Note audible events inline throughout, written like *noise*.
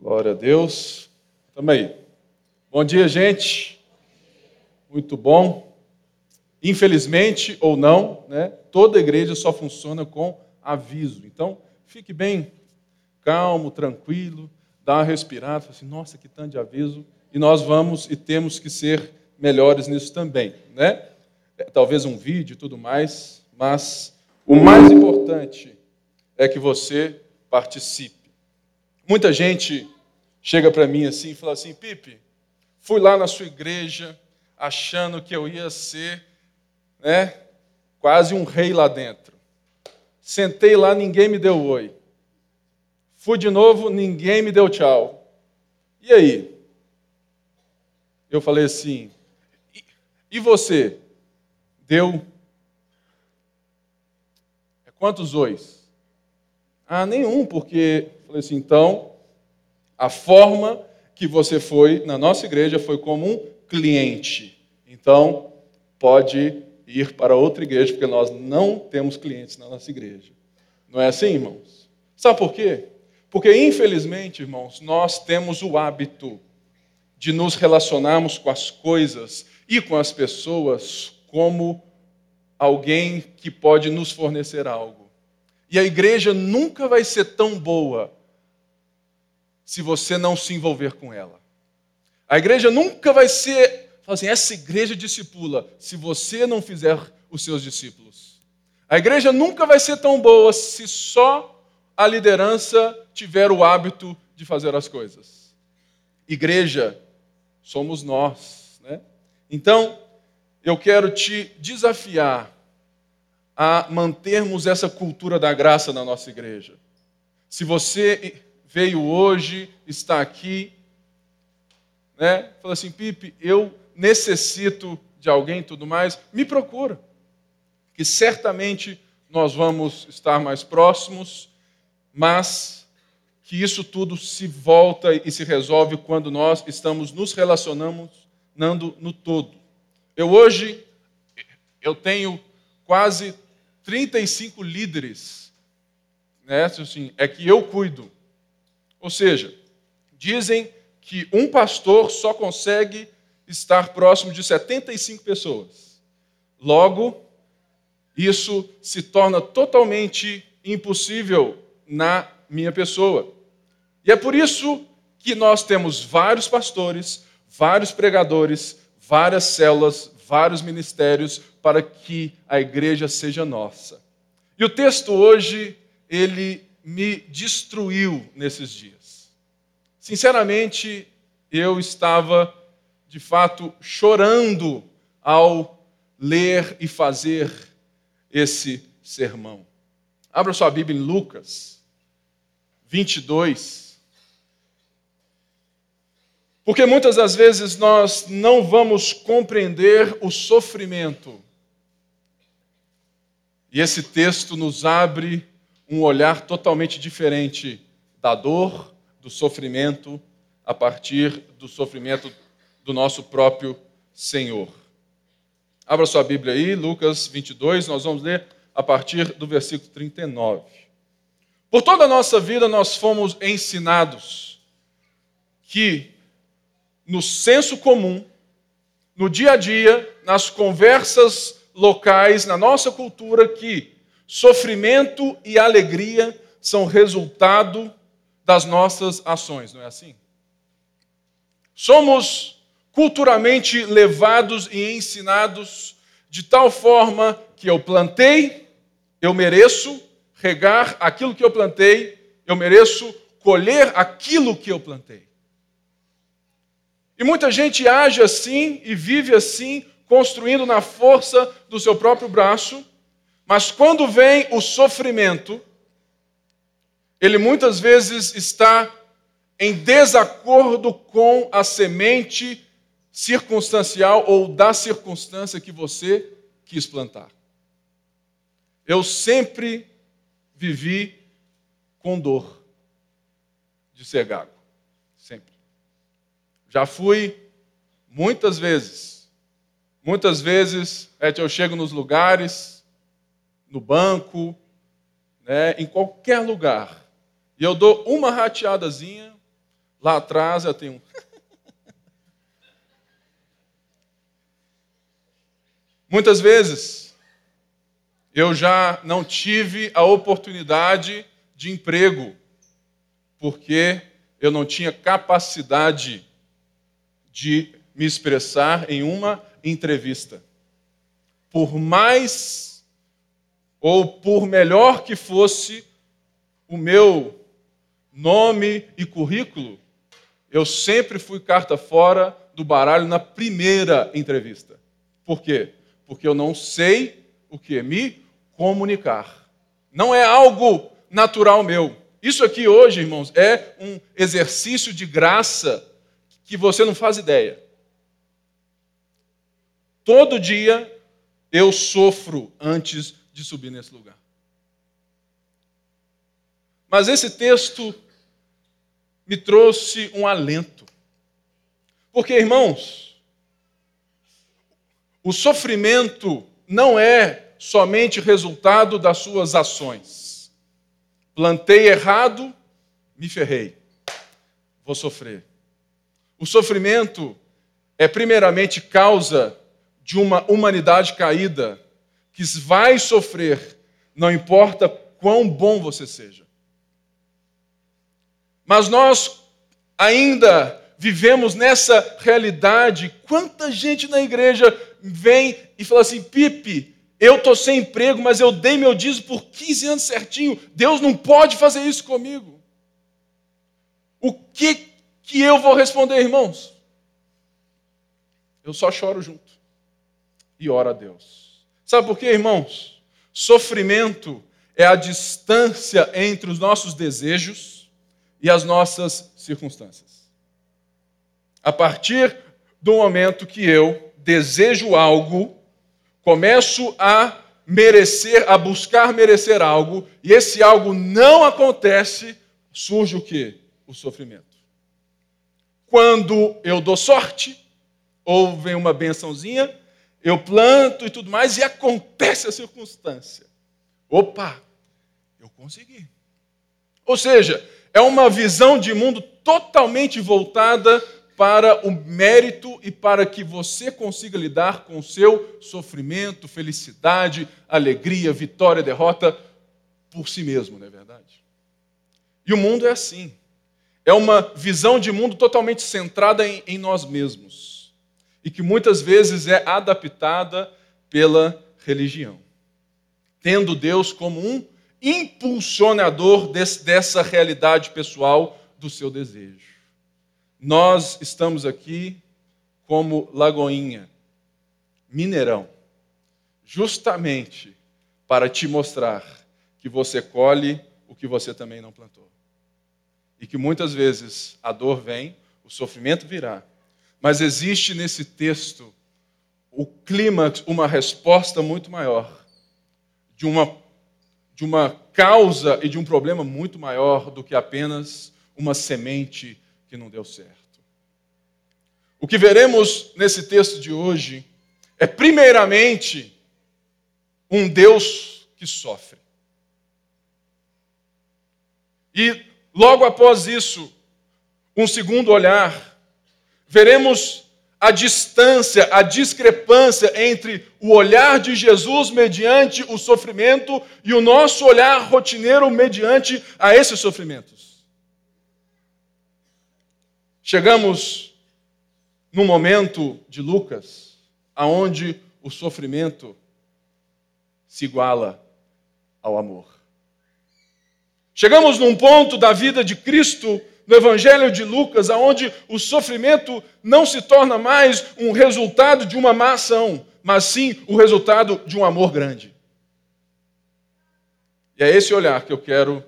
Glória a Deus. Tamo aí. Bom dia, gente. Muito bom. Infelizmente ou não, né, toda igreja só funciona com aviso. Então, fique bem calmo, tranquilo, dá uma respirada, assim, nossa, que tanto de aviso. E nós vamos e temos que ser melhores nisso também, né? É, talvez um vídeo e tudo mais, mas o mais importante é que você participe. Muita gente chega para mim assim e fala assim: Pipe, fui lá na sua igreja achando que eu ia ser né, quase um rei lá dentro. Sentei lá, ninguém me deu oi. Fui de novo, ninguém me deu tchau. E aí? Eu falei assim: e você? Deu é quantos ois? Ah, nenhum, porque Falei assim, então, a forma que você foi na nossa igreja foi como um cliente. Então, pode ir para outra igreja, porque nós não temos clientes na nossa igreja. Não é assim, irmãos? Sabe por quê? Porque, infelizmente, irmãos, nós temos o hábito de nos relacionarmos com as coisas e com as pessoas como alguém que pode nos fornecer algo. E a igreja nunca vai ser tão boa se você não se envolver com ela. A igreja nunca vai ser, assim, essa igreja discipula, se você não fizer os seus discípulos. A igreja nunca vai ser tão boa se só a liderança tiver o hábito de fazer as coisas. Igreja somos nós, né? Então, eu quero te desafiar a mantermos essa cultura da graça na nossa igreja. Se você veio hoje, está aqui, né? Fala assim, Pipe, eu necessito de alguém tudo mais, me procura. Que certamente nós vamos estar mais próximos, mas que isso tudo se volta e se resolve quando nós estamos nos relacionando no todo. Eu hoje eu tenho quase 35 líderes, né? Assim, é que eu cuido. Ou seja, dizem que um pastor só consegue estar próximo de 75 pessoas. Logo, isso se torna totalmente impossível na minha pessoa. E é por isso que nós temos vários pastores, vários pregadores, várias células, vários ministérios para que a igreja seja nossa. E o texto hoje, ele me destruiu nesses dias. Sinceramente, eu estava, de fato, chorando ao ler e fazer esse sermão. Abra sua Bíblia em Lucas 22. Porque muitas das vezes nós não vamos compreender o sofrimento. E esse texto nos abre um olhar totalmente diferente da dor, do sofrimento, a partir do sofrimento do nosso próprio Senhor. Abra sua Bíblia aí, Lucas 22, nós vamos ler a partir do versículo 39. Por toda a nossa vida nós fomos ensinados que no senso comum, no dia a dia, nas conversas locais, na nossa cultura, que Sofrimento e alegria são resultado das nossas ações, não é assim? Somos culturalmente levados e ensinados de tal forma que eu plantei, eu mereço regar aquilo que eu plantei, eu mereço colher aquilo que eu plantei. E muita gente age assim e vive assim, construindo na força do seu próprio braço, mas quando vem o sofrimento, ele muitas vezes está em desacordo com a semente circunstancial ou da circunstância que você quis plantar. Eu sempre vivi com dor de ser gago. Sempre. Já fui muitas vezes. Muitas vezes é eu chego nos lugares no banco, né, em qualquer lugar, e eu dou uma rateadazinha, Lá atrás eu tenho. *laughs* Muitas vezes eu já não tive a oportunidade de emprego porque eu não tinha capacidade de me expressar em uma entrevista. Por mais ou por melhor que fosse o meu nome e currículo, eu sempre fui carta fora do baralho na primeira entrevista. Por quê? Porque eu não sei o que? Me comunicar. Não é algo natural meu. Isso aqui hoje, irmãos, é um exercício de graça que você não faz ideia. Todo dia eu sofro antes de subir nesse lugar. Mas esse texto me trouxe um alento. Porque, irmãos, o sofrimento não é somente resultado das suas ações. Plantei errado, me ferrei. Vou sofrer. O sofrimento é primeiramente causa de uma humanidade caída que vai sofrer, não importa quão bom você seja. Mas nós ainda vivemos nessa realidade. Quanta gente na igreja vem e fala assim: Pipe, eu estou sem emprego, mas eu dei meu dízimo por 15 anos certinho. Deus não pode fazer isso comigo. O que, que eu vou responder, irmãos? Eu só choro junto e oro a Deus. Sabe por quê, irmãos? Sofrimento é a distância entre os nossos desejos e as nossas circunstâncias. A partir do momento que eu desejo algo, começo a merecer, a buscar merecer algo, e esse algo não acontece, surge o que? O sofrimento. Quando eu dou sorte, ou vem uma bençãozinha, eu planto e tudo mais, e acontece a circunstância. Opa, eu consegui. Ou seja, é uma visão de mundo totalmente voltada para o mérito e para que você consiga lidar com o seu sofrimento, felicidade, alegria, vitória, derrota por si mesmo, não é verdade? E o mundo é assim. É uma visão de mundo totalmente centrada em, em nós mesmos e que muitas vezes é adaptada pela religião, tendo Deus como um impulsionador desse, dessa realidade pessoal do seu desejo. Nós estamos aqui como Lagoinha, Mineirão, justamente para te mostrar que você colhe o que você também não plantou. E que muitas vezes a dor vem, o sofrimento virá, mas existe nesse texto o clímax, uma resposta muito maior de uma de uma causa e de um problema muito maior do que apenas uma semente que não deu certo. O que veremos nesse texto de hoje é, primeiramente, um Deus que sofre. E, logo após isso, um segundo olhar, veremos a distância, a discrepância entre o olhar de Jesus mediante o sofrimento e o nosso olhar rotineiro mediante a esses sofrimentos. Chegamos no momento de Lucas, aonde o sofrimento se iguala ao amor. Chegamos num ponto da vida de Cristo no Evangelho de Lucas, aonde o sofrimento não se torna mais um resultado de uma má ação, mas sim o resultado de um amor grande. E é esse olhar que eu quero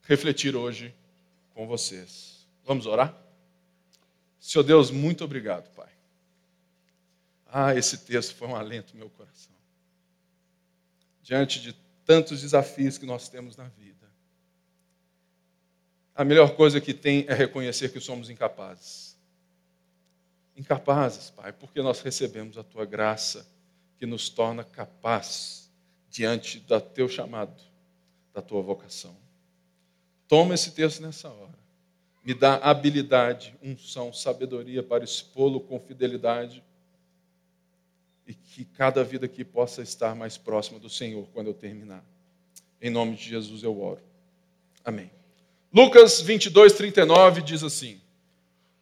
refletir hoje com vocês. Vamos orar? Senhor Deus, muito obrigado, Pai. Ah, esse texto foi um alento no meu coração. Diante de tantos desafios que nós temos na vida a melhor coisa que tem é reconhecer que somos incapazes. Incapazes, Pai, porque nós recebemos a tua graça que nos torna capazes diante do teu chamado, da tua vocação. Toma esse texto nessa hora. me dá habilidade, unção, sabedoria para expô-lo com fidelidade e que cada vida aqui possa estar mais próxima do Senhor quando eu terminar. Em nome de Jesus eu oro. Amém. Lucas 22, 39 diz assim: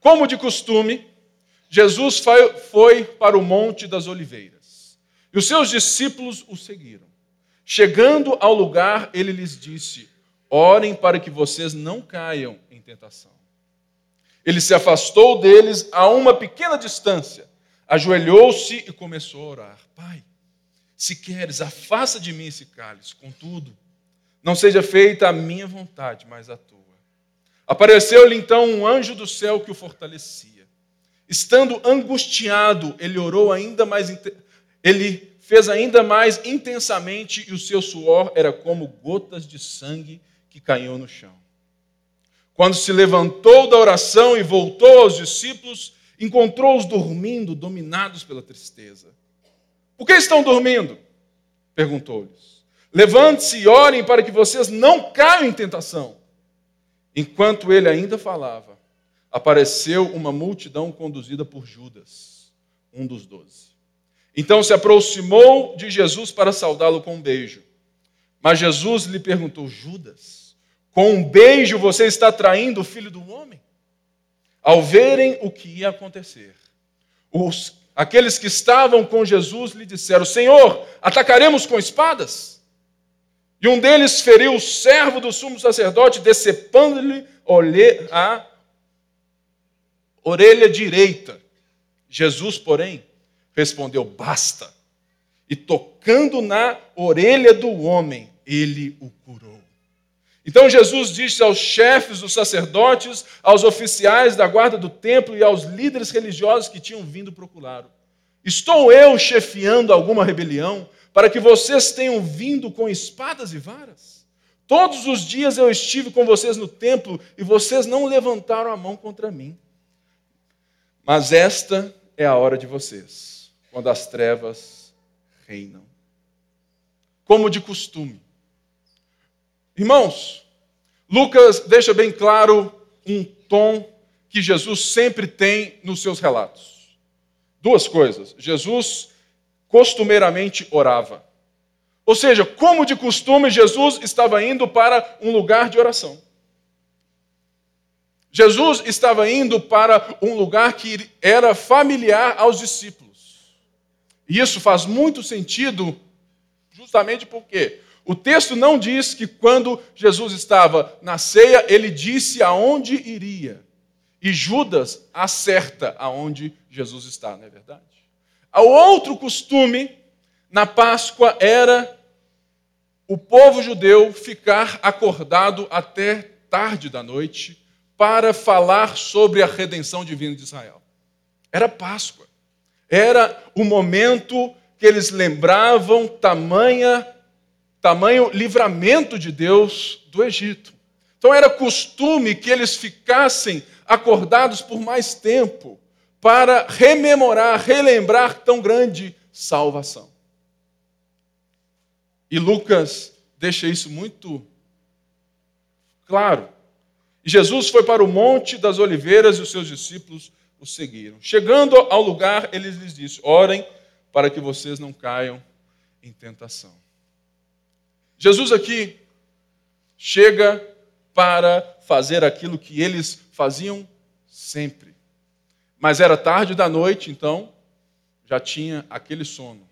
Como de costume, Jesus foi para o Monte das Oliveiras e os seus discípulos o seguiram. Chegando ao lugar, ele lhes disse: Orem para que vocês não caiam em tentação. Ele se afastou deles a uma pequena distância, ajoelhou-se e começou a orar: Pai, se queres, afasta de mim esse cálice, contudo, não seja feita a minha vontade, mas a tua. Apareceu-lhe então um anjo do céu que o fortalecia. Estando angustiado, ele orou ainda mais, ele fez ainda mais intensamente e o seu suor era como gotas de sangue que caíam no chão. Quando se levantou da oração e voltou aos discípulos, encontrou-os dormindo, dominados pela tristeza. Por que estão dormindo? perguntou-lhes. Levante-se e orem para que vocês não caiam em tentação. Enquanto ele ainda falava, apareceu uma multidão conduzida por Judas, um dos doze. Então se aproximou de Jesus para saudá-lo com um beijo. Mas Jesus lhe perguntou: Judas, com um beijo você está traindo o filho do homem? Ao verem o que ia acontecer, os, aqueles que estavam com Jesus lhe disseram: Senhor, atacaremos com espadas? E um deles feriu o servo do sumo sacerdote, decepando-lhe a orelha direita. Jesus, porém, respondeu: Basta. E tocando na orelha do homem, ele o curou. Então Jesus disse aos chefes dos sacerdotes, aos oficiais da guarda do templo e aos líderes religiosos que tinham vindo procurá-lo: Estou eu chefiando alguma rebelião para que vocês tenham vindo com espadas e varas? Todos os dias eu estive com vocês no templo e vocês não levantaram a mão contra mim. Mas esta é a hora de vocês, quando as trevas reinam. Como de costume, Irmãos, Lucas deixa bem claro um tom que Jesus sempre tem nos seus relatos. Duas coisas. Jesus costumeiramente orava. Ou seja, como de costume, Jesus estava indo para um lugar de oração. Jesus estava indo para um lugar que era familiar aos discípulos. E isso faz muito sentido, justamente porque o texto não diz que quando Jesus estava na ceia, ele disse aonde iria. E Judas acerta aonde Jesus está, não é verdade? O outro costume na Páscoa era o povo judeu ficar acordado até tarde da noite para falar sobre a redenção divina de Israel. Era Páscoa. Era o momento que eles lembravam tamanha tamanho livramento de Deus do Egito. Então era costume que eles ficassem acordados por mais tempo para rememorar, relembrar tão grande salvação. E Lucas deixa isso muito claro. Jesus foi para o Monte das Oliveiras e os seus discípulos o seguiram. Chegando ao lugar, ele lhes disse: Orem para que vocês não caiam em tentação. Jesus aqui chega para fazer aquilo que eles faziam sempre. Mas era tarde da noite, então já tinha aquele sono.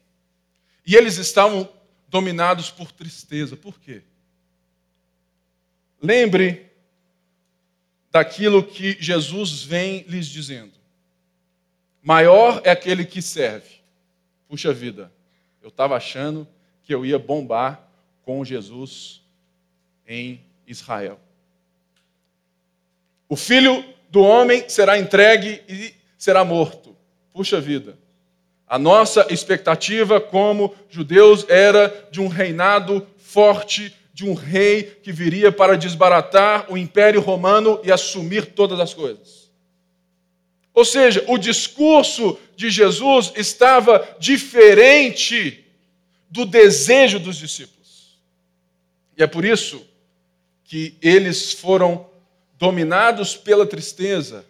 E eles estavam dominados por tristeza. Por quê? Lembre daquilo que Jesus vem lhes dizendo. Maior é aquele que serve. Puxa vida, eu estava achando que eu ia bombar com Jesus em Israel. O filho do homem será entregue e será morto. Puxa vida. A nossa expectativa como judeus era de um reinado forte, de um rei que viria para desbaratar o império romano e assumir todas as coisas. Ou seja, o discurso de Jesus estava diferente do desejo dos discípulos. E é por isso que eles foram dominados pela tristeza,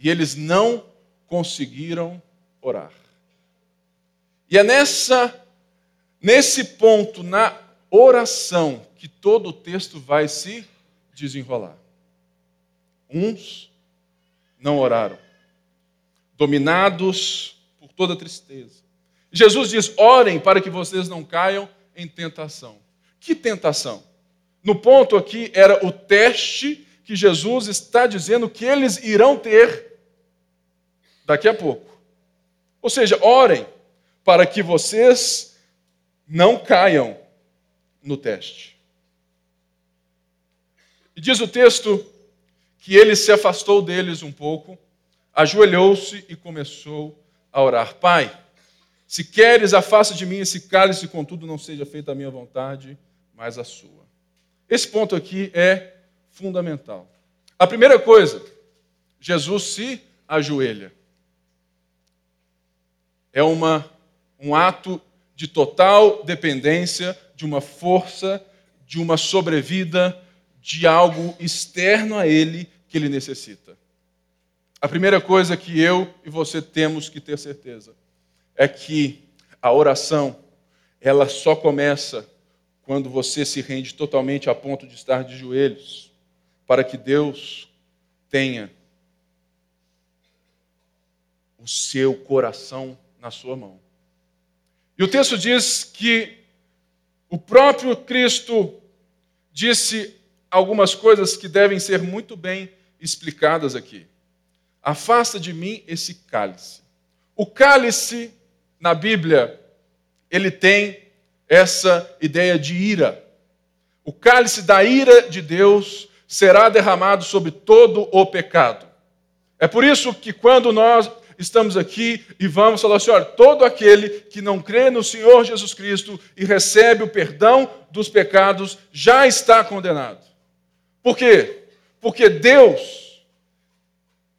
e eles não conseguiram orar. E é nessa nesse ponto na oração que todo o texto vai se desenrolar. Uns não oraram, dominados por toda tristeza. Jesus diz: orem para que vocês não caiam em tentação. Que tentação? No ponto aqui era o teste que Jesus está dizendo que eles irão ter daqui a pouco. Ou seja, orem para que vocês não caiam no teste. E diz o texto que ele se afastou deles um pouco, ajoelhou-se e começou a orar: Pai, se queres, afasta de mim esse cálice, contudo não seja feita a minha vontade, mas a sua. Esse ponto aqui é fundamental. A primeira coisa, Jesus se ajoelha. É uma, um ato de total dependência de uma força, de uma sobrevida, de algo externo a ele que ele necessita. A primeira coisa que eu e você temos que ter certeza é que a oração, ela só começa quando você se rende totalmente a ponto de estar de joelhos, para que Deus tenha o seu coração na sua mão. E o texto diz que o próprio Cristo disse algumas coisas que devem ser muito bem explicadas aqui. Afasta de mim esse cálice. O cálice na Bíblia, ele tem essa ideia de ira. O cálice da ira de Deus será derramado sobre todo o pecado. É por isso que quando nós estamos aqui e vamos falar assim: olha, todo aquele que não crê no Senhor Jesus Cristo e recebe o perdão dos pecados já está condenado. Por quê? Porque Deus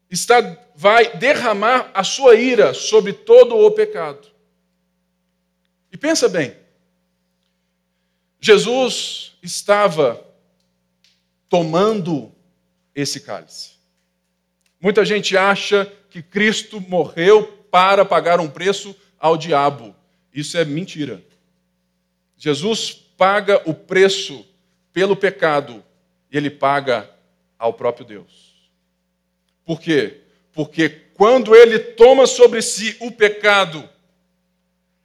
está, vai derramar a sua ira sobre todo o pecado. E pensa bem, Jesus estava tomando esse cálice. Muita gente acha que Cristo morreu para pagar um preço ao diabo. Isso é mentira. Jesus paga o preço pelo pecado e ele paga ao próprio Deus. Por quê? Porque quando ele toma sobre si o pecado,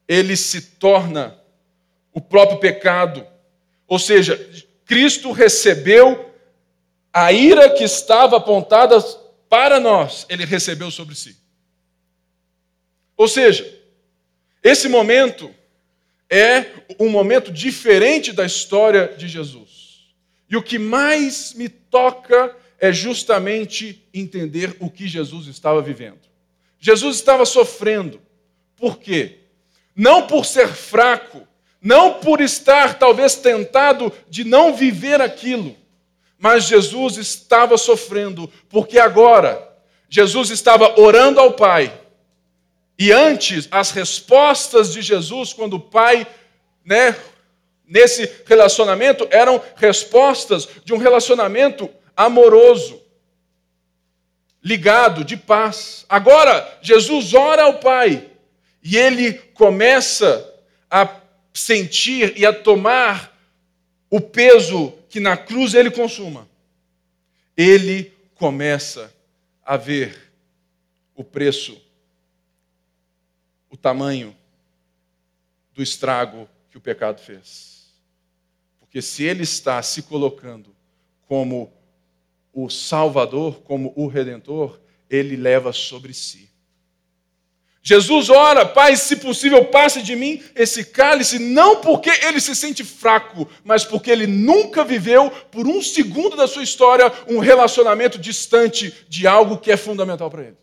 ele se torna o próprio pecado. Ou seja, Cristo recebeu a ira que estava apontada para nós, ele recebeu sobre si. Ou seja, esse momento é um momento diferente da história de Jesus. E o que mais me toca é justamente entender o que Jesus estava vivendo. Jesus estava sofrendo. Por quê? não por ser fraco, não por estar talvez tentado de não viver aquilo, mas Jesus estava sofrendo, porque agora Jesus estava orando ao Pai. E antes, as respostas de Jesus, quando o Pai, né, nesse relacionamento, eram respostas de um relacionamento amoroso, ligado, de paz. Agora, Jesus ora ao Pai e ele começa a sentir e a tomar o peso que na cruz ele consuma. Ele começa a ver o preço, o tamanho do estrago que o pecado fez. Porque se ele está se colocando como o Salvador, como o Redentor, ele leva sobre si Jesus ora, Pai, se possível, passe de mim esse cálice, não porque ele se sente fraco, mas porque ele nunca viveu, por um segundo da sua história, um relacionamento distante de algo que é fundamental para ele.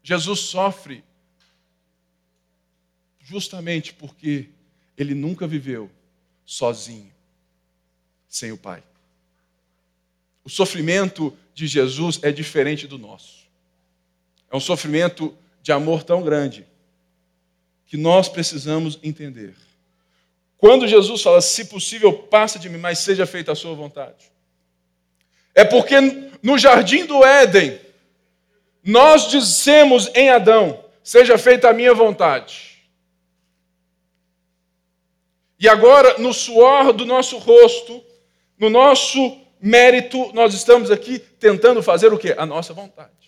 Jesus sofre justamente porque ele nunca viveu sozinho, sem o Pai. O sofrimento de Jesus é diferente do nosso. É um sofrimento de amor tão grande que nós precisamos entender. Quando Jesus fala, se possível, passa de mim, mas seja feita a sua vontade. É porque no jardim do Éden, nós dissemos em Adão: seja feita a minha vontade. E agora, no suor do nosso rosto, no nosso mérito, nós estamos aqui tentando fazer o quê? A nossa vontade.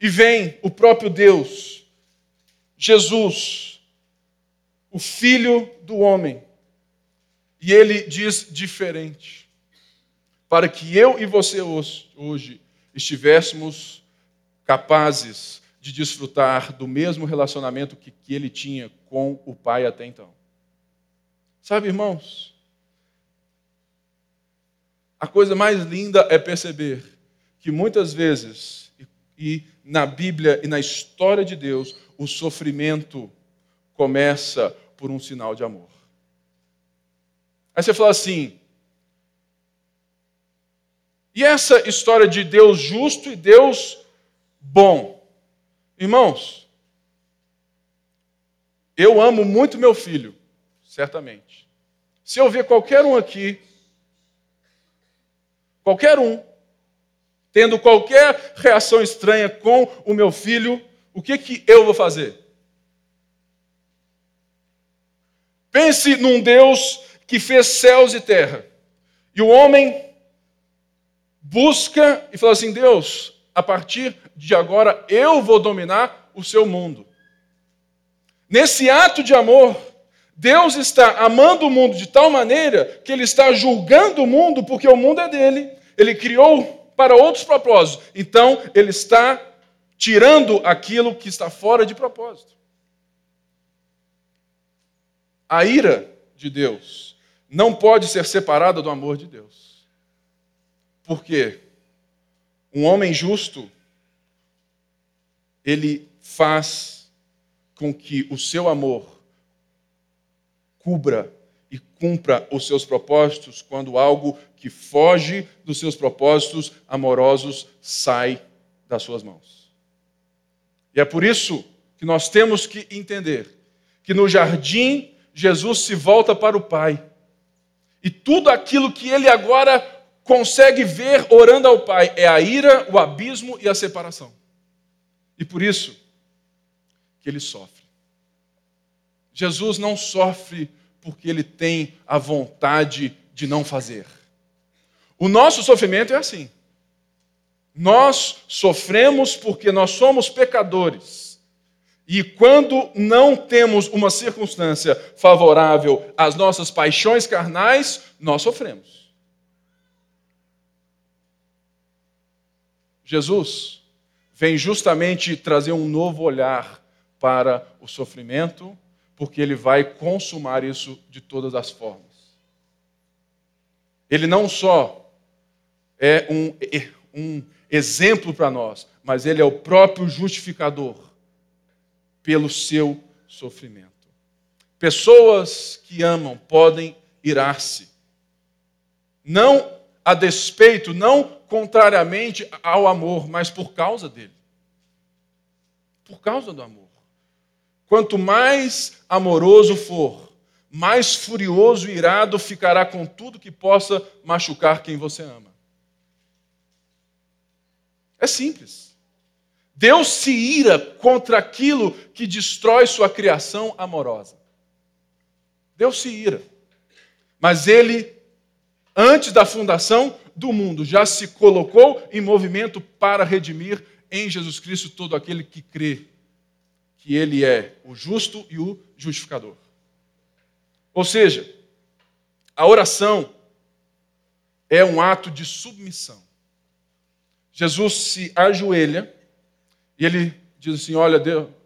E vem o próprio Deus, Jesus, o Filho do homem, e ele diz diferente. Para que eu e você hoje estivéssemos capazes de desfrutar do mesmo relacionamento que, que ele tinha com o Pai até então. Sabe, irmãos, a coisa mais linda é perceber que muitas vezes, e na Bíblia e na história de Deus, o sofrimento começa por um sinal de amor. Aí você fala assim, e essa história de Deus justo e Deus bom? Irmãos, eu amo muito meu filho, certamente. Se eu ver qualquer um aqui qualquer um, tendo qualquer reação estranha com o meu filho, o que, que eu vou fazer? Pense num Deus que fez céus e terra. E o homem busca e fala assim: Deus, a partir de agora eu vou dominar o seu mundo. Nesse ato de amor, Deus está amando o mundo de tal maneira que ele está julgando o mundo porque o mundo é dele. Ele criou para outros propósitos. Então, ele está tirando aquilo que está fora de propósito. A ira de Deus não pode ser separada do amor de Deus. Por quê? Um homem justo, ele faz com que o seu amor cubra e cumpra os seus propósitos quando algo que foge dos seus propósitos amorosos sai das suas mãos. E é por isso que nós temos que entender que no jardim Jesus se volta para o Pai. E tudo aquilo que ele agora consegue ver orando ao Pai é a ira, o abismo e a separação. E por isso que ele sofre. Jesus não sofre porque ele tem a vontade de não fazer. O nosso sofrimento é assim. Nós sofremos porque nós somos pecadores. E quando não temos uma circunstância favorável às nossas paixões carnais, nós sofremos. Jesus vem justamente trazer um novo olhar para o sofrimento porque ele vai consumar isso de todas as formas. Ele não só é um, um exemplo para nós, mas ele é o próprio justificador pelo seu sofrimento. Pessoas que amam podem irar-se, não a despeito, não contrariamente ao amor, mas por causa dele. Por causa do amor. Quanto mais amoroso for, mais furioso e irado ficará com tudo que possa machucar quem você ama. É simples. Deus se ira contra aquilo que destrói sua criação amorosa. Deus se ira. Mas ele, antes da fundação do mundo, já se colocou em movimento para redimir em Jesus Cristo todo aquele que crê que ele é o justo e o justificador. Ou seja, a oração é um ato de submissão. Jesus se ajoelha e ele diz assim: Olha,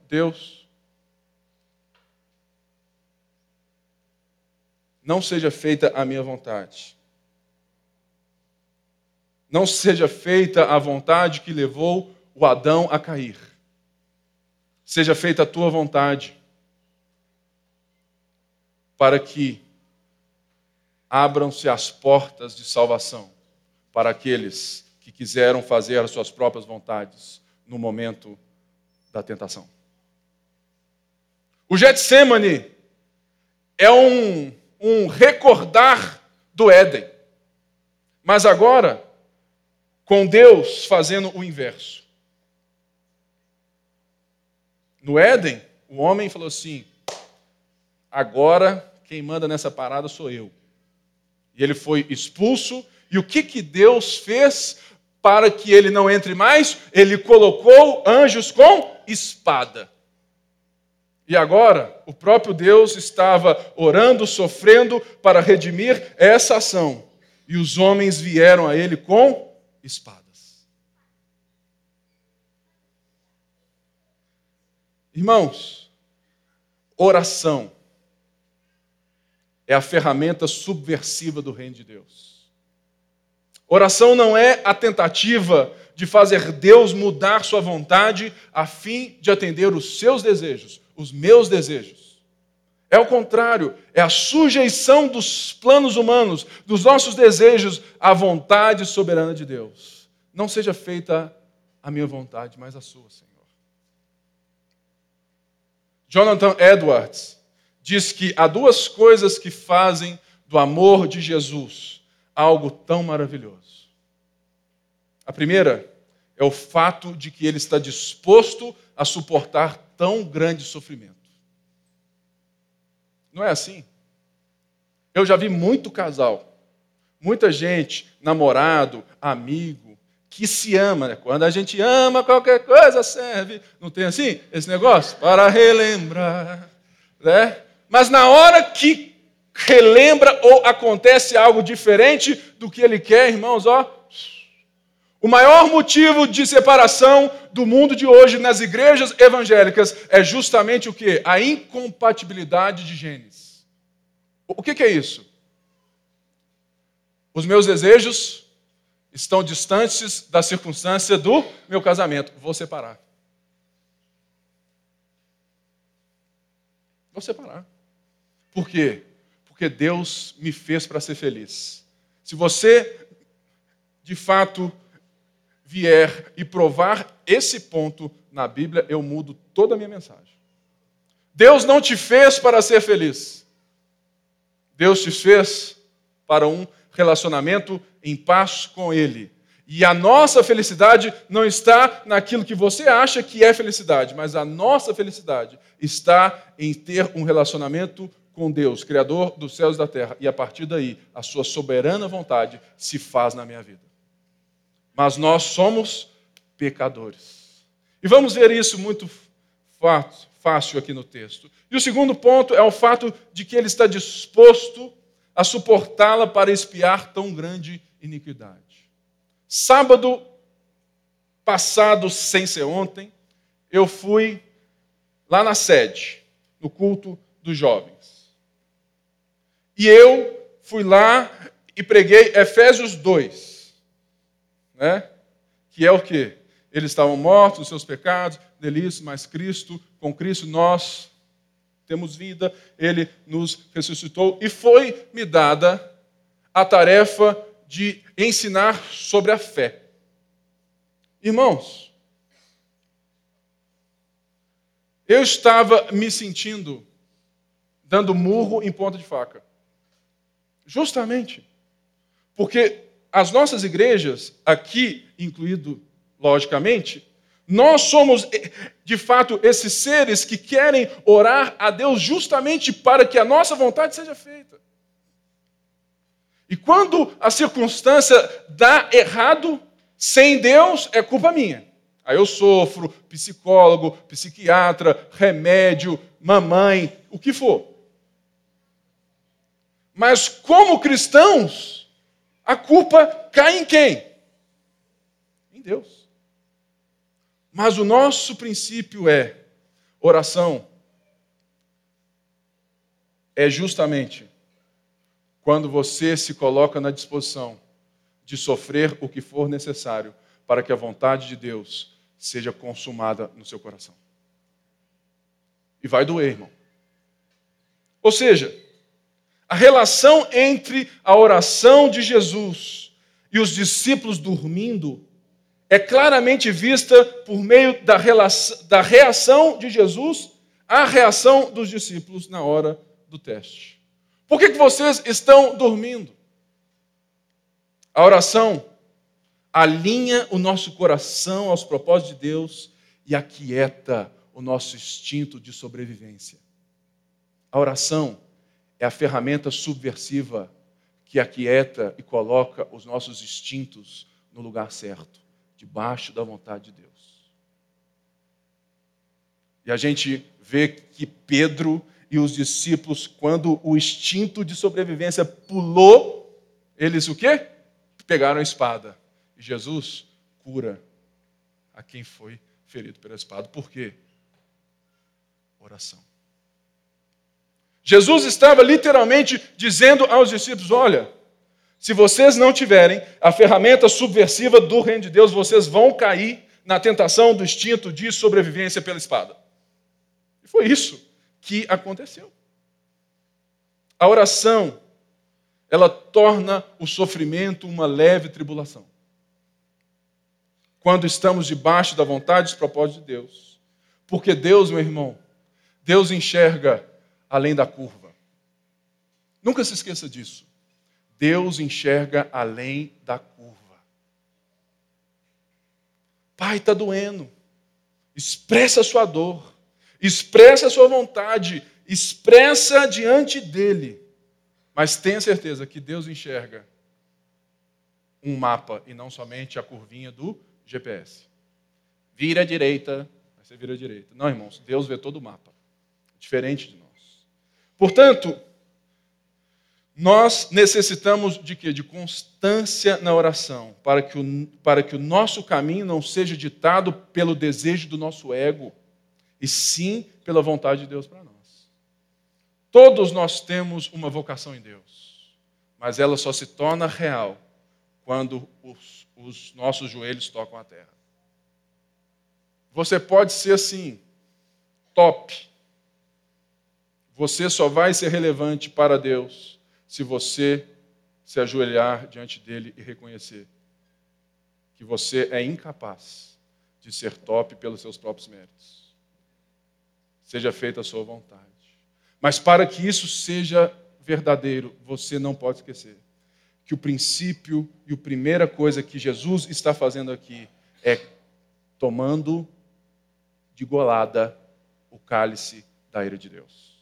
Deus, não seja feita a minha vontade. Não seja feita a vontade que levou o Adão a cair seja feita a tua vontade, para que abram-se as portas de salvação para aqueles que quiseram fazer as suas próprias vontades no momento da tentação. O Getsemane é um, um recordar do Éden. Mas agora, com Deus fazendo o inverso. No Éden, o homem falou assim: agora quem manda nessa parada sou eu. E ele foi expulso. E o que, que Deus fez para que ele não entre mais? Ele colocou anjos com espada. E agora, o próprio Deus estava orando, sofrendo para redimir essa ação. E os homens vieram a ele com espadas. Irmãos, oração é a ferramenta subversiva do reino de Deus. Oração não é a tentativa de fazer Deus mudar sua vontade a fim de atender os seus desejos, os meus desejos. É o contrário, é a sujeição dos planos humanos, dos nossos desejos à vontade soberana de Deus. Não seja feita a minha vontade, mas a sua, Senhor. Jonathan Edwards diz que há duas coisas que fazem do amor de Jesus algo tão maravilhoso. A primeira é o fato de que ele está disposto a suportar tão grande sofrimento. Não é assim? Eu já vi muito casal, muita gente, namorado, amigo, que se ama. Né? Quando a gente ama, qualquer coisa serve. Não tem assim esse negócio? Para relembrar. Né? Mas na hora que relembra ou acontece algo diferente do que ele quer, irmãos, ó. O maior motivo de separação do mundo de hoje nas igrejas evangélicas é justamente o que? A incompatibilidade de genes. O que, que é isso? Os meus desejos estão distantes da circunstância do meu casamento. Vou separar. Vou separar. Por quê? Porque Deus me fez para ser feliz. Se você, de fato, vier e provar esse ponto na Bíblia, eu mudo toda a minha mensagem. Deus não te fez para ser feliz. Deus te fez para um relacionamento em paz com Ele. E a nossa felicidade não está naquilo que você acha que é felicidade, mas a nossa felicidade está em ter um relacionamento com Deus, Criador dos céus e da terra, e a partir daí a sua soberana vontade se faz na minha vida. Mas nós somos pecadores. E vamos ver isso muito fácil aqui no texto. E o segundo ponto é o fato de que ele está disposto a suportá-la para espiar tão grande iniquidade. Sábado passado, sem ser ontem, eu fui lá na sede, no culto dos jovens. E eu fui lá e preguei Efésios 2, né? que é o que? Eles estavam mortos nos seus pecados, delícias, mas Cristo, com Cristo nós temos vida, Ele nos ressuscitou e foi me dada a tarefa de ensinar sobre a fé. Irmãos, eu estava me sentindo dando murro em ponta de faca. Justamente. Porque as nossas igrejas, aqui incluído, logicamente, nós somos, eh, de fato, esses seres que querem orar a Deus justamente para que a nossa vontade seja feita. E quando a circunstância dá errado, sem Deus, é culpa minha. Aí eu sofro, psicólogo, psiquiatra, remédio, mamãe, o que for. Mas como cristãos, a culpa cai em quem? Em Deus. Mas o nosso princípio é oração é justamente quando você se coloca na disposição de sofrer o que for necessário para que a vontade de Deus seja consumada no seu coração. E vai doer, irmão. Ou seja, a relação entre a oração de Jesus e os discípulos dormindo é claramente vista por meio da, relação, da reação de Jesus à reação dos discípulos na hora do teste. Por que, que vocês estão dormindo? A oração alinha o nosso coração aos propósitos de Deus e aquieta o nosso instinto de sobrevivência. A oração é a ferramenta subversiva que aquieta e coloca os nossos instintos no lugar certo, debaixo da vontade de Deus. E a gente vê que Pedro e os discípulos, quando o instinto de sobrevivência pulou, eles o quê? Pegaram a espada. E Jesus cura a quem foi ferido pela espada. Por quê? Oração. Jesus estava literalmente dizendo aos discípulos: olha, se vocês não tiverem a ferramenta subversiva do reino de Deus, vocês vão cair na tentação do instinto de sobrevivência pela espada. E foi isso que aconteceu. A oração, ela torna o sofrimento uma leve tribulação. Quando estamos debaixo da vontade e dos propósitos de Deus. Porque Deus, meu irmão, Deus enxerga além da curva. Nunca se esqueça disso. Deus enxerga além da curva. Pai, está doendo. Expressa a sua dor expressa a sua vontade, expressa diante dele. Mas tenha certeza que Deus enxerga um mapa e não somente a curvinha do GPS. Vira à direita, você vira à direita. Não, irmãos, Deus vê todo o mapa. Diferente de nós. Portanto, nós necessitamos de quê? De constância na oração, para que, o, para que o nosso caminho não seja ditado pelo desejo do nosso ego e sim pela vontade de Deus para nós. Todos nós temos uma vocação em Deus, mas ela só se torna real quando os, os nossos joelhos tocam a terra. Você pode ser assim, top. Você só vai ser relevante para Deus se você se ajoelhar diante dele e reconhecer que você é incapaz de ser top pelos seus próprios méritos seja feita a sua vontade. Mas para que isso seja verdadeiro, você não pode esquecer que o princípio e a primeira coisa que Jesus está fazendo aqui é tomando de golada o cálice da ira de Deus.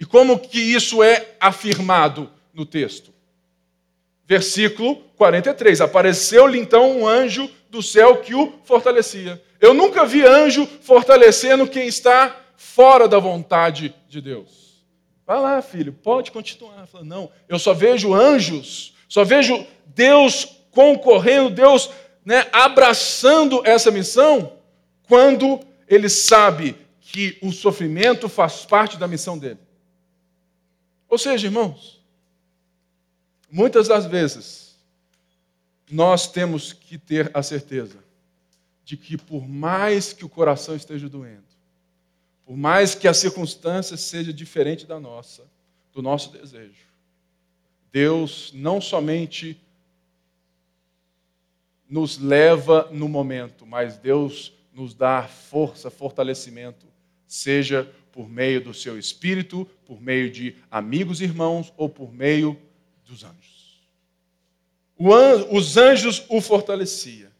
E como que isso é afirmado no texto? Versículo 43. Apareceu-lhe então um anjo do céu que o fortalecia. Eu nunca vi anjo fortalecendo quem está fora da vontade de Deus. Vai lá, filho, pode continuar. Não, eu só vejo anjos, só vejo Deus concorrendo, Deus né, abraçando essa missão, quando ele sabe que o sofrimento faz parte da missão dele. Ou seja, irmãos, muitas das vezes nós temos que ter a certeza de que, por mais que o coração esteja doendo, por mais que a circunstância seja diferente da nossa, do nosso desejo, Deus não somente nos leva no momento, mas Deus nos dá força, fortalecimento, seja por meio do seu espírito, por meio de amigos irmãos ou por meio dos anjos. os anjos o fortaleciam.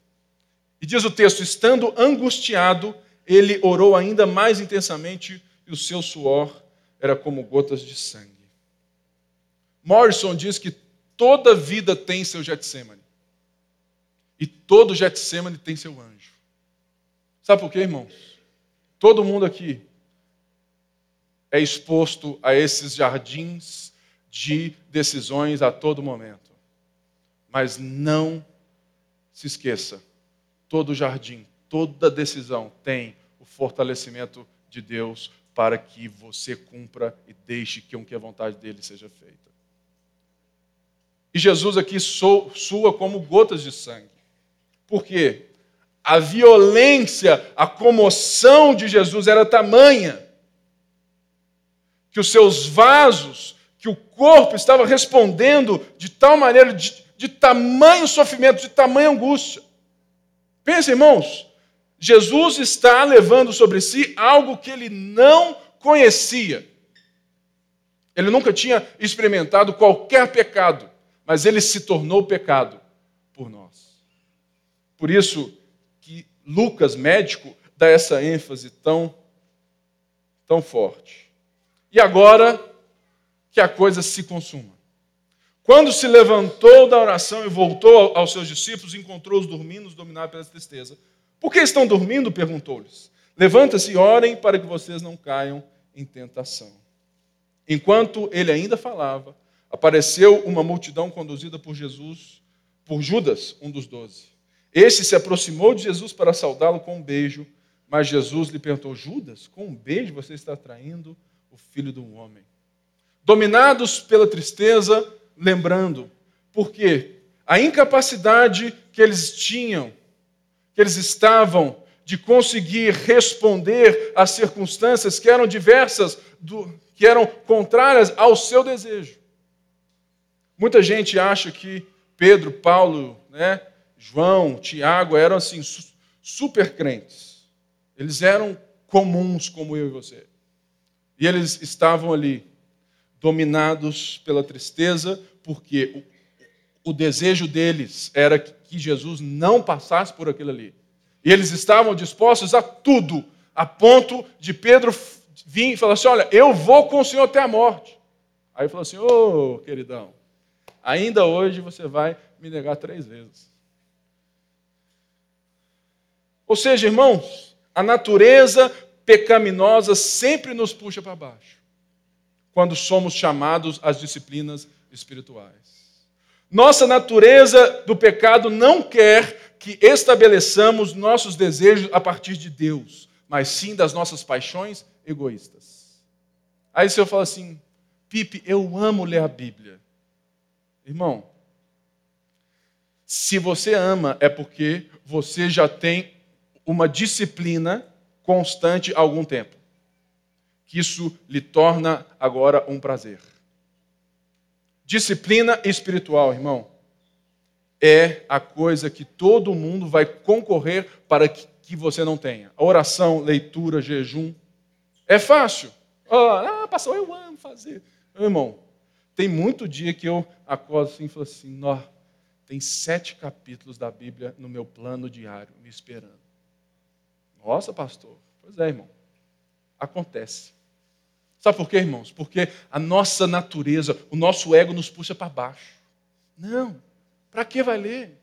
E diz o texto: estando angustiado, ele orou ainda mais intensamente e o seu suor era como gotas de sangue. Morrison diz que toda vida tem seu Getsemane. E todo Getsemane tem seu anjo. Sabe por quê, irmãos? Todo mundo aqui é exposto a esses jardins de decisões a todo momento. Mas não se esqueça todo jardim, toda decisão tem o fortalecimento de Deus para que você cumpra e deixe que a vontade dele seja feita. E Jesus aqui sua como gotas de sangue. Por quê? A violência, a comoção de Jesus era tamanha que os seus vasos, que o corpo estava respondendo de tal maneira, de, de tamanho sofrimento, de tamanha angústia. Pensa, irmãos, Jesus está levando sobre si algo que ele não conhecia. Ele nunca tinha experimentado qualquer pecado, mas ele se tornou pecado por nós. Por isso que Lucas, médico, dá essa ênfase tão, tão forte. E agora que a coisa se consuma. Quando se levantou da oração e voltou aos seus discípulos, encontrou-os dormindo, dominados pela tristeza. Por que estão dormindo? perguntou-lhes. Levanta-se e orem para que vocês não caiam em tentação. Enquanto ele ainda falava, apareceu uma multidão conduzida por Jesus, por Judas, um dos doze. Este se aproximou de Jesus para saudá-lo com um beijo, mas Jesus lhe perguntou: Judas, com um beijo você está traindo o filho do homem. Dominados pela tristeza, lembrando, porque a incapacidade que eles tinham, que eles estavam de conseguir responder às circunstâncias que eram diversas, do, que eram contrárias ao seu desejo. Muita gente acha que Pedro, Paulo, né, João, Tiago eram assim super crentes. Eles eram comuns como eu e você. E eles estavam ali dominados pela tristeza, porque o, o desejo deles era que Jesus não passasse por aquilo ali. E eles estavam dispostos a tudo, a ponto de Pedro vir e falar assim: Olha, eu vou com o Senhor até a morte. Aí falou assim: Ô oh, queridão, ainda hoje você vai me negar três vezes. Ou seja, irmãos, a natureza pecaminosa sempre nos puxa para baixo quando somos chamados às disciplinas espirituais. Nossa natureza do pecado não quer que estabeleçamos nossos desejos a partir de Deus, mas sim das nossas paixões egoístas. Aí se eu falo assim, Pipe, eu amo ler a Bíblia. Irmão, se você ama, é porque você já tem uma disciplina constante algum tempo que isso lhe torna agora um prazer. Disciplina espiritual, irmão, é a coisa que todo mundo vai concorrer para que você não tenha. Oração, leitura, jejum. É fácil. Ah, pastor, eu amo fazer. Meu irmão, tem muito dia que eu acordo assim e falo assim: Nó, tem sete capítulos da Bíblia no meu plano diário me esperando. Nossa, pastor. Pois é, irmão. Acontece. Sabe por quê, irmãos? Porque a nossa natureza, o nosso ego nos puxa para baixo. Não, para que vai ler?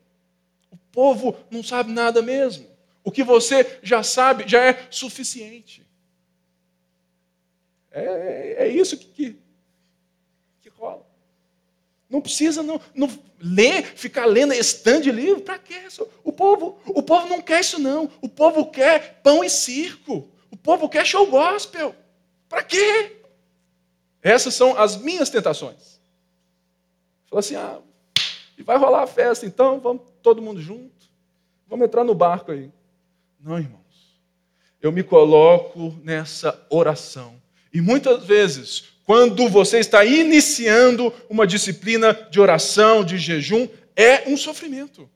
O povo não sabe nada mesmo. O que você já sabe já é suficiente. É, é, é isso que, que. Não precisa não, não ler, ficar lendo stand de livro. Para quê? O povo, o povo não quer isso, não. O povo quer pão e circo. O povo quer show gospel. Para quê? Essas são as minhas tentações. Falou assim: ah, e vai rolar a festa, então vamos todo mundo junto. Vamos entrar no barco aí. Não, irmãos. Eu me coloco nessa oração. E muitas vezes, quando você está iniciando uma disciplina de oração, de jejum, é um sofrimento.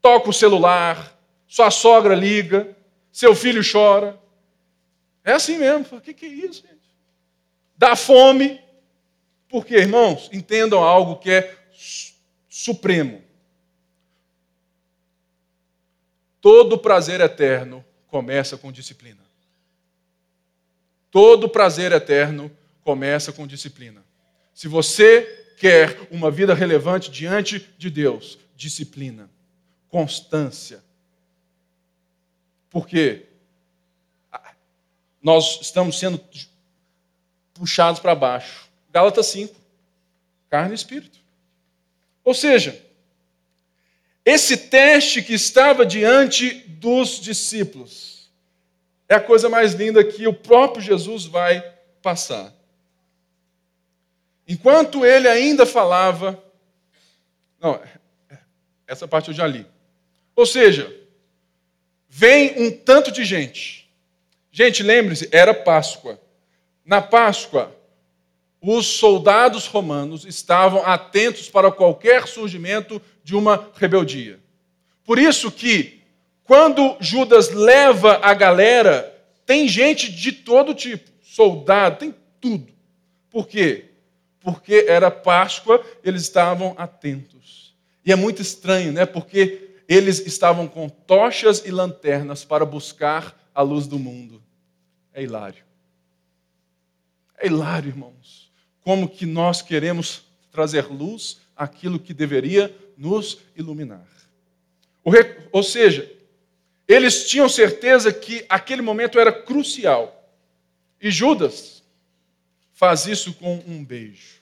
Toca o celular, sua sogra liga, seu filho chora, é assim mesmo. O que, é isso, gente? Dá fome. Porque, irmãos, entendam algo que é supremo. Todo prazer eterno começa com disciplina. Todo prazer eterno começa com disciplina. Se você quer uma vida relevante diante de Deus, disciplina, constância. Por quê? nós estamos sendo puxados para baixo. Gálatas 5. Carne e espírito. Ou seja, esse teste que estava diante dos discípulos é a coisa mais linda que o próprio Jesus vai passar. Enquanto ele ainda falava. Não, essa parte eu já li. Ou seja, vem um tanto de gente Gente, lembre-se, era Páscoa. Na Páscoa, os soldados romanos estavam atentos para qualquer surgimento de uma rebeldia. Por isso que, quando Judas leva a galera, tem gente de todo tipo, soldado, tem tudo, Por quê? Porque era Páscoa, eles estavam atentos. E é muito estranho, né? Porque eles estavam com tochas e lanternas para buscar a luz do mundo. É hilário. É hilário, irmãos. Como que nós queremos trazer luz àquilo que deveria nos iluminar. Ou seja, eles tinham certeza que aquele momento era crucial. E Judas faz isso com um beijo.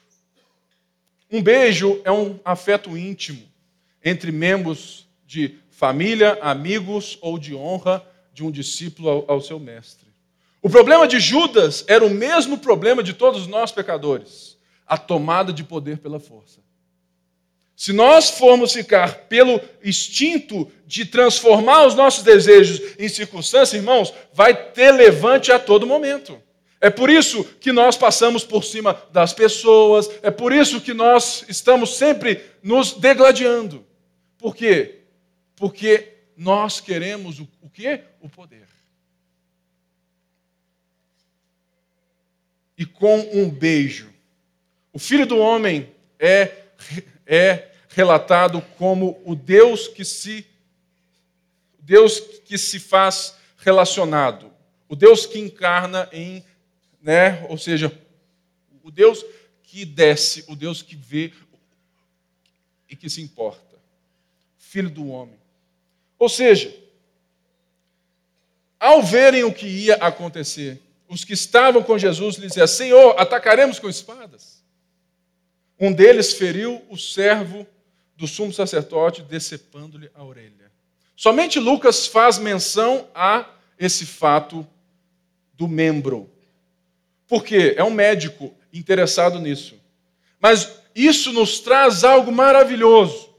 Um beijo é um afeto íntimo entre membros de família, amigos ou de honra de um discípulo ao, seu mestre. O problema de Judas era o mesmo problema de todos nós pecadores: a tomada de poder pela força. Se nós formos ficar pelo instinto de transformar os nossos desejos em circunstâncias, irmãos, vai ter levante a todo momento. É por isso que nós passamos por cima das pessoas, é por isso que nós estamos sempre nos degladiando. Por quê? Porque nós queremos o, o quê? O poder. E com um beijo. O filho do homem é, é relatado como o Deus que se Deus que se faz relacionado, o Deus que encarna em, né, ou seja, o Deus que desce, o Deus que vê e que se importa. Filho do homem. Ou seja, ao verem o que ia acontecer, os que estavam com Jesus lhe diziam: Senhor, atacaremos com espadas. Um deles feriu o servo do sumo sacerdote decepando-lhe a orelha. Somente Lucas faz menção a esse fato do membro. Por quê? É um médico interessado nisso. Mas isso nos traz algo maravilhoso.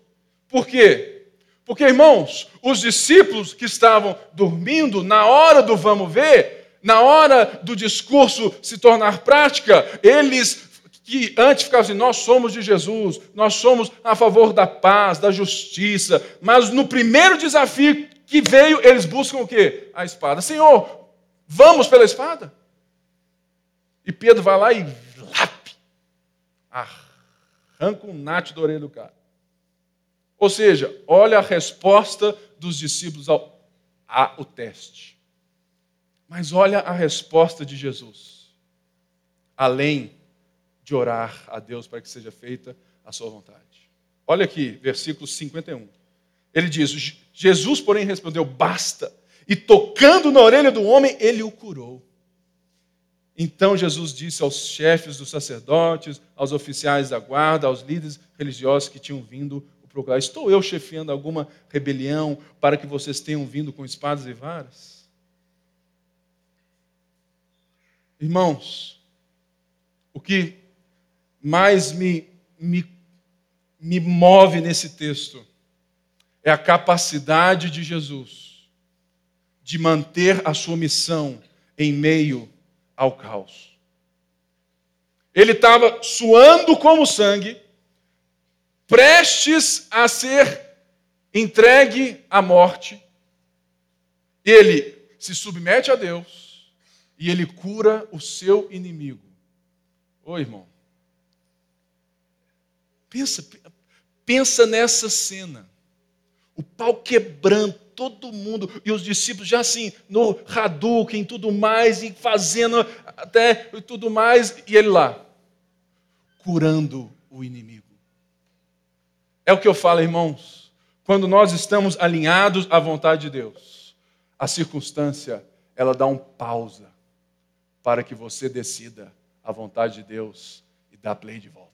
Por quê? Porque, irmãos, os discípulos que estavam dormindo, na hora do vamos ver, na hora do discurso se tornar prática, eles que antes ficava assim, nós somos de Jesus, nós somos a favor da paz, da justiça, mas no primeiro desafio que veio, eles buscam o quê? A espada. Senhor, vamos pela espada? E Pedro vai lá e lap, arranca um nate da orelha do cara. Ou seja, olha a resposta dos discípulos ao, ao teste. Mas olha a resposta de Jesus. Além de orar a Deus para que seja feita a sua vontade. Olha aqui, versículo 51. Ele diz: Jesus, porém, respondeu: Basta. E tocando na orelha do homem, ele o curou. Então Jesus disse aos chefes dos sacerdotes, aos oficiais da guarda, aos líderes religiosos que tinham vindo o procurar: Estou eu chefiando alguma rebelião para que vocês tenham vindo com espadas e varas? Irmãos, o que mais me, me, me move nesse texto é a capacidade de Jesus de manter a sua missão em meio ao caos. Ele estava suando como sangue, prestes a ser entregue à morte. Ele se submete a Deus e ele cura o seu inimigo. Ô irmão, Pensa, pensa nessa cena. O pau quebrando, todo mundo, e os discípulos já assim, no Hadouken, tudo mais, e fazendo até tudo mais, e ele lá, curando o inimigo. É o que eu falo, irmãos, quando nós estamos alinhados à vontade de Deus, a circunstância, ela dá um pausa para que você decida a vontade de Deus e dá play de volta.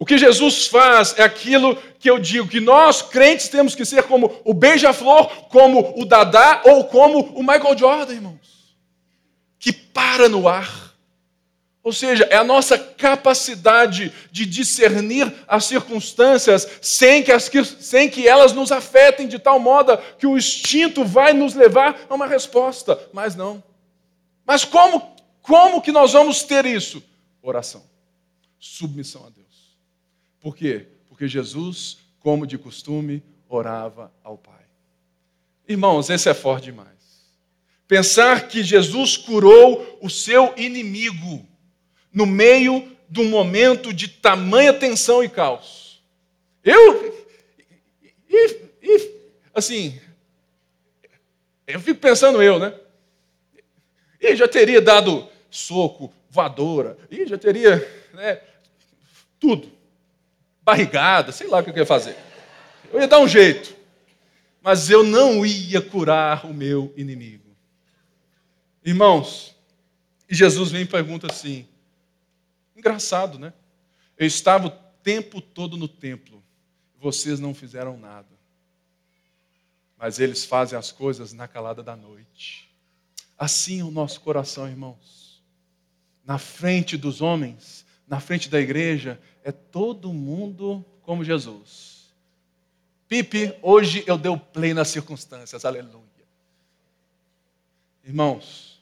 O que Jesus faz é aquilo que eu digo, que nós crentes temos que ser como o beija-flor, como o Dadá ou como o Michael Jordan, irmãos. Que para no ar. Ou seja, é a nossa capacidade de discernir as circunstâncias sem que, as, sem que elas nos afetem de tal modo que o instinto vai nos levar a uma resposta. Mas não. Mas como, como que nós vamos ter isso? Oração. Submissão a Deus. Por quê? Porque Jesus, como de costume, orava ao Pai. Irmãos, esse é forte demais. Pensar que Jesus curou o seu inimigo no meio de um momento de tamanha tensão e caos. Eu. E, e, assim. Eu fico pensando eu, né? E já teria dado soco, voadora, e já teria né, tudo. Barrigada, sei lá o que eu ia fazer. Eu ia dar um jeito. Mas eu não ia curar o meu inimigo. Irmãos, e Jesus vem e pergunta assim: engraçado, né? Eu estava o tempo todo no templo, vocês não fizeram nada. Mas eles fazem as coisas na calada da noite. Assim é o nosso coração, irmãos. Na frente dos homens, na frente da igreja, é todo mundo como Jesus. Pipe, hoje eu dei o play nas circunstâncias, aleluia. Irmãos,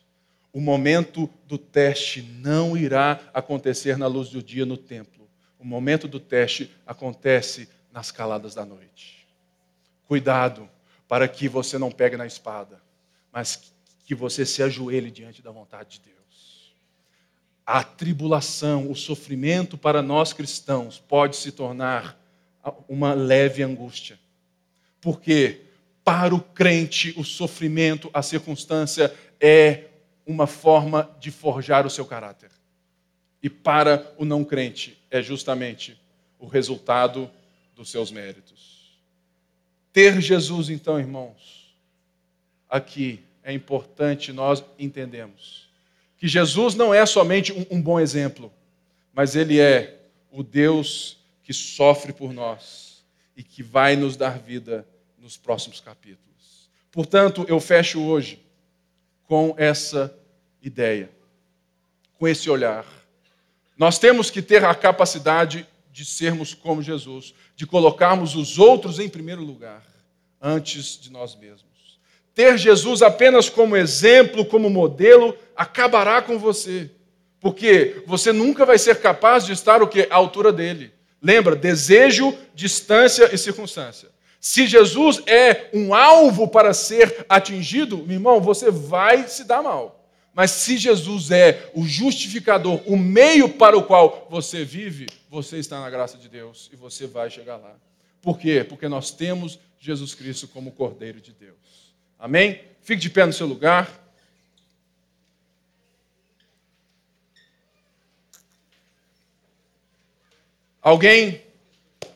o momento do teste não irá acontecer na luz do dia no templo. O momento do teste acontece nas caladas da noite. Cuidado para que você não pegue na espada, mas que você se ajoelhe diante da vontade de Deus. A tribulação, o sofrimento para nós cristãos pode se tornar uma leve angústia. Porque para o crente, o sofrimento, a circunstância é uma forma de forjar o seu caráter. E para o não crente, é justamente o resultado dos seus méritos. Ter Jesus, então, irmãos, aqui é importante nós entendemos que Jesus não é somente um, um bom exemplo, mas ele é o Deus que sofre por nós e que vai nos dar vida nos próximos capítulos. Portanto, eu fecho hoje com essa ideia, com esse olhar. Nós temos que ter a capacidade de sermos como Jesus, de colocarmos os outros em primeiro lugar, antes de nós mesmos. Ter Jesus apenas como exemplo, como modelo, acabará com você. Porque você nunca vai ser capaz de estar o que? À altura dele. Lembra, desejo, distância e circunstância. Se Jesus é um alvo para ser atingido, meu irmão, você vai se dar mal. Mas se Jesus é o justificador, o meio para o qual você vive, você está na graça de Deus e você vai chegar lá. Por quê? Porque nós temos Jesus Cristo como Cordeiro de Deus. Amém? Fique de pé no seu lugar. Alguém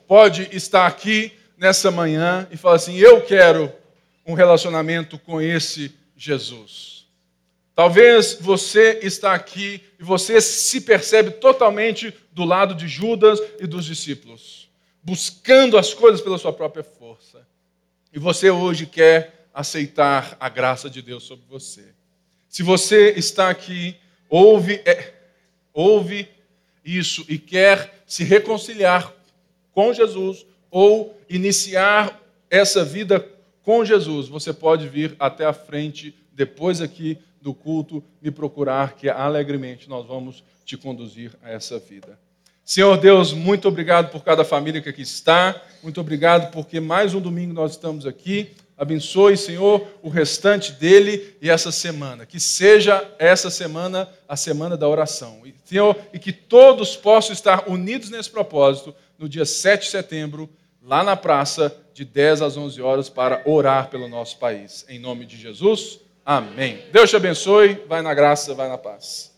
pode estar aqui nessa manhã e falar assim: Eu quero um relacionamento com esse Jesus. Talvez você está aqui e você se percebe totalmente do lado de Judas e dos discípulos, buscando as coisas pela sua própria força. E você hoje quer aceitar a graça de Deus sobre você. Se você está aqui, ouve, é, ouve isso e quer se reconciliar com Jesus ou iniciar essa vida com Jesus, você pode vir até a frente, depois aqui do culto, me procurar, que alegremente nós vamos te conduzir a essa vida. Senhor Deus, muito obrigado por cada família que aqui está, muito obrigado porque mais um domingo nós estamos aqui. Abençoe, Senhor, o restante dele e essa semana. Que seja essa semana a semana da oração. Senhor, e que todos possam estar unidos nesse propósito no dia 7 de setembro, lá na praça, de 10 às 11 horas, para orar pelo nosso país. Em nome de Jesus, amém. Deus te abençoe, vai na graça, vai na paz.